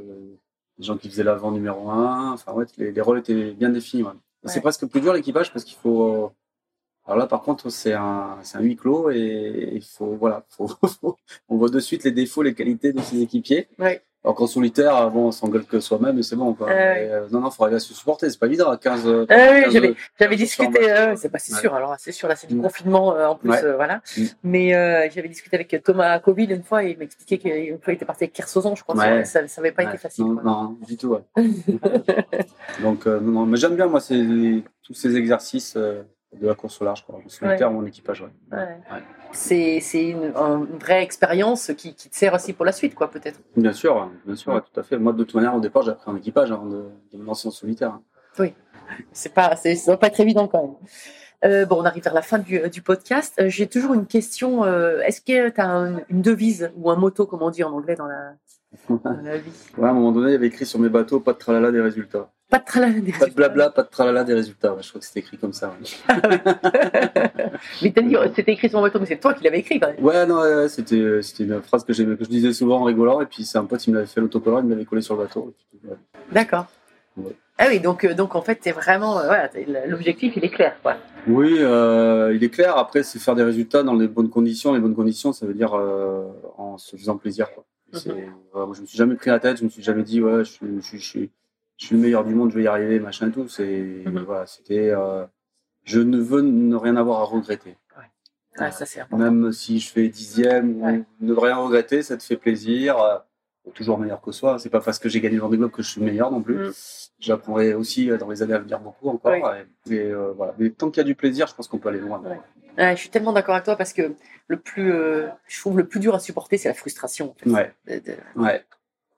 des gens qui faisaient l'avant numéro un. Enfin, ouais, les, les rôles étaient bien définis. C'est presque plus dur l'équipage parce qu'il faut. euh, Alors là, par contre, c'est un, c'est un huis clos et il faut, voilà, faut, on voit de suite les défauts, les qualités de ses équipiers. Ouais. Alors qu'en solitaire, bon, on s'engueule que soi-même et c'est bon, quoi. Mais, euh, non, non, faut arriver à se supporter, c'est pas évident à 15. euh, Ah oui, 15, j'avais, j'avais 15 discuté, c'est pas Ouais. sûr, alors c'est sûr, là c'est du Mm. confinement euh, en plus, Ouais. euh, voilà. Mm. Mais euh, j'avais discuté avec Thomas Covid une fois et il m'expliquait qu'une fois il était parti avec Kersozon, je crois, Ouais. ça, ça avait pas été facile. Non, quoi. non, du tout. Donc, non, non, mais j'aime bien, moi, ces- tous ces exercices de la course au large, quoi. En solitaire ou en équipage, ouais. Ouais. Ouais. C'est, c'est une, un- une vraie expérience qui, qui te sert aussi pour la suite, quoi, peut-être. Bien sûr, ouais, bien sûr, Ouais. ouais, tout à fait. Moi, de toute manière, au départ, j'ai appris en équipage avant de, de me lancer en solitaire. C'est pas, c'est, ça doit pas être évident quand même. Euh, bon, on arrive vers la fin du, du podcast. Euh, j'ai toujours une question. euh, est-ce que tu as une devise ou un motto, comme on dit en anglais, dans la, dans la vie? Ouais, à un moment donné, il y avait écrit sur mes bateaux pas de tralala des résultats. Pas de tralala des Pas de résultats. blabla, pas de tralala des résultats. Je crois que c'était écrit comme ça. ouais. mais t'as dit, oh, c'était écrit sur mon bateau, mais c'est toi qui l'avais écrit quand même. Ouais, non, ouais, ouais, c'était, c'était une phrase que, que je disais souvent en rigolant, et puis c'est un pote qui me l'avait fait l'autocollant, il me l'avait collé sur le bateau. Et puis, ouais. D'accord. Ah oui, donc, euh, donc en fait, c'est vraiment. euh, voilà, l'objectif, il est clair, quoi. Oui, euh, il est clair. Après, c'est faire des résultats dans les bonnes conditions. Les bonnes conditions, ça veut dire euh, en se faisant plaisir. Quoi. C'est- voilà, moi, je me suis jamais pris la tête. Je me suis jamais dit, ouais, je suis, je suis, je suis, je suis le meilleur du monde, je vais y arriver, machin et tout. C'est Mhm. voilà, c'était. euh, je ne veux ne rien avoir à regretter. Ça, c'est important. Même si je fais dixième Ouais. ou ne rien regretter, ça te fait plaisir. euh, toujours meilleur que soi. C'est pas parce que j'ai gagné le Vendée Globe que je suis meilleur non plus. Mm. J'apprendrai aussi euh, dans les années à venir beaucoup encore. Oui. Et, et, euh, voilà. Mais tant qu'il y a du plaisir, je pense qu'on peut aller loin. Ouais. Ouais, je suis tellement d'accord avec toi parce que le plus, euh, je trouve le plus dur à supporter, c'est la frustration. en fait. Ouais. De- de- Ouais.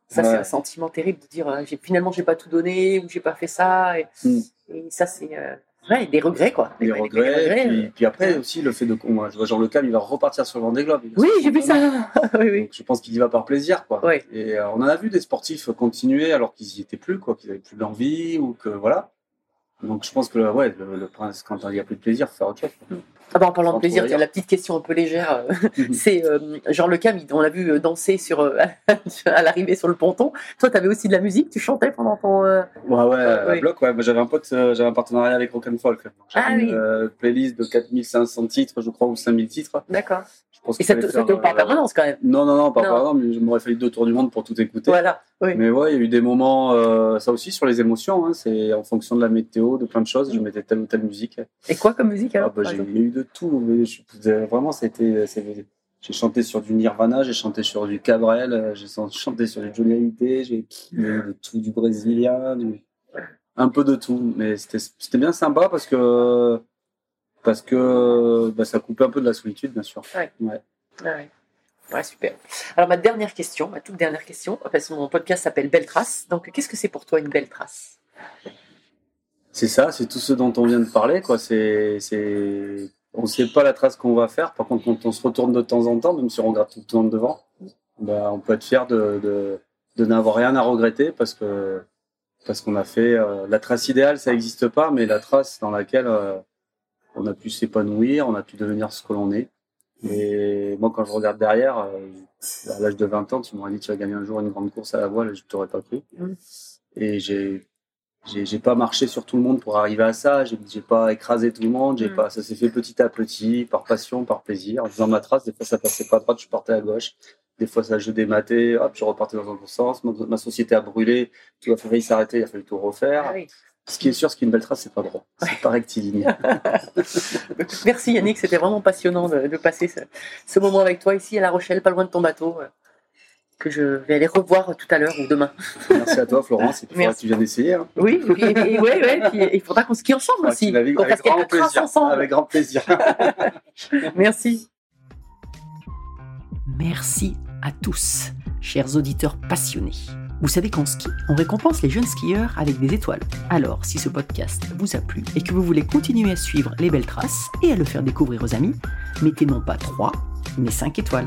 Ça, c'est un sentiment terrible de dire euh, finalement, j'ai pas tout donné ou j'ai pas fait ça. Et, Mm. et ça, c'est euh, ouais, des regrets, quoi. des Des- regrets. des regrets, puis, euh. puis après aussi le fait de moi, je vois Jean Le Cam, il va repartir sur le Vendée Globe. Oui, j'ai vu ça. oui, oui. Donc, je pense qu'il y va par plaisir, quoi. Et euh, on en a vu des sportifs continuer alors qu'ils y étaient plus, quoi, qu'ils avaient plus d'envie ou que voilà. Donc je pense que ouais, le, le prince, quand il y a plus de plaisir, faire autre chose. Ah bah, en parlant de plaisir, la petite question un peu légère. euh, c'est euh, genre le Cam, on l'a vu euh, danser sur euh, à l'arrivée sur le ponton. Toi, tu avais aussi de la musique, tu chantais pendant ton. euh, Ouais, ouais, à oui. bloc, ouais. Moi, j'avais un pote, j'avais un partenariat avec Rock'n'Folk. Ah une oui. playlist de 4500 titres, je crois, ou 5000 titres. D'accord. Je Et ça fallait te, te pas en permanence quand même. Non, non, non, pas par exemple, mais il m'aurait fallu deux tours du monde pour tout écouter. Voilà. Oui. Mais ouais, il y a eu des moments, ça aussi sur les émotions, hein, c'est en fonction de la météo, de plein de choses, je mettais telle ou telle musique. Et quoi comme musique Ah, alors bah, j'ai eu de tout, mais je- vraiment c'était, j'ai chanté sur du Nirvana, j'ai chanté sur du Cabrel, euh, j'ai chanté sur du Johnny Hallyday, j'ai de, de tout du brésilien, du- un peu de tout, mais c'était, bien sympa parce que parce que bah, ça coupait un peu de la solitude, bien sûr. Ouais. Ouais. Ouais. Ouais, super. Alors, ma dernière question, ma toute dernière question, parce que mon podcast s'appelle Belle Trace. Donc, qu'est-ce que c'est pour toi une belle trace C'est ça, c'est tout ce dont on vient de parler, quoi. C'est, c'est, on sait pas la trace qu'on va faire. Par contre, quand on se retourne de temps en temps, même si on regarde tout le temps devant, bah, on peut être fier de, de, de n'avoir rien à regretter parce que, parce qu'on a fait, euh, la trace idéale, ça n'existe pas, mais la trace dans laquelle euh, on a pu s'épanouir, on a pu devenir ce que l'on est. Et moi, quand je regarde derrière, euh, à l'âge de 20 ans, tu m'aurais dit tu vas gagner un jour une grande course à la voile, je t'aurais pas cru. Mm. Et j'ai, j'ai, pas marché sur tout le monde pour arriver à ça. J'ai, pas écrasé tout le monde. J'ai Mm. pas, ça s'est fait petit à petit, par passion, par plaisir. En faisant ma trace, des fois ça passait pas à droite, je partais à gauche. Des fois ça je dématais, hop, je repartais dans un autre sens. Ma, ma société a brûlé, tu vois, failli s'arrêter, il a fallu tout refaire. Ah oui. Ce qui est sûr, ce qui est une belle trace, c'est pas droit. C'est pas rectiligne. Merci Yannick, c'était vraiment passionnant de, de passer ce, ce moment avec toi ici à La Rochelle, pas loin de ton bateau, que je vais aller revoir tout à l'heure ou demain. Merci à toi, Florence. Et puis, faudra que tu viennes essayer. Hein. Oui, et, puis- et- ouais, ouais, puis il faudra qu'on skie ensemble aussi, avec fasse quelques grand traces plaisir. ensemble. Avec grand plaisir. Merci. Merci à tous, chers auditeurs passionnés. Vous savez qu'en ski, on récompense les jeunes skieurs avec des étoiles. Alors, si ce podcast vous a plu et que vous voulez continuer à suivre les belles traces et à le faire découvrir aux amis, mettez non pas 3, mais 5 étoiles.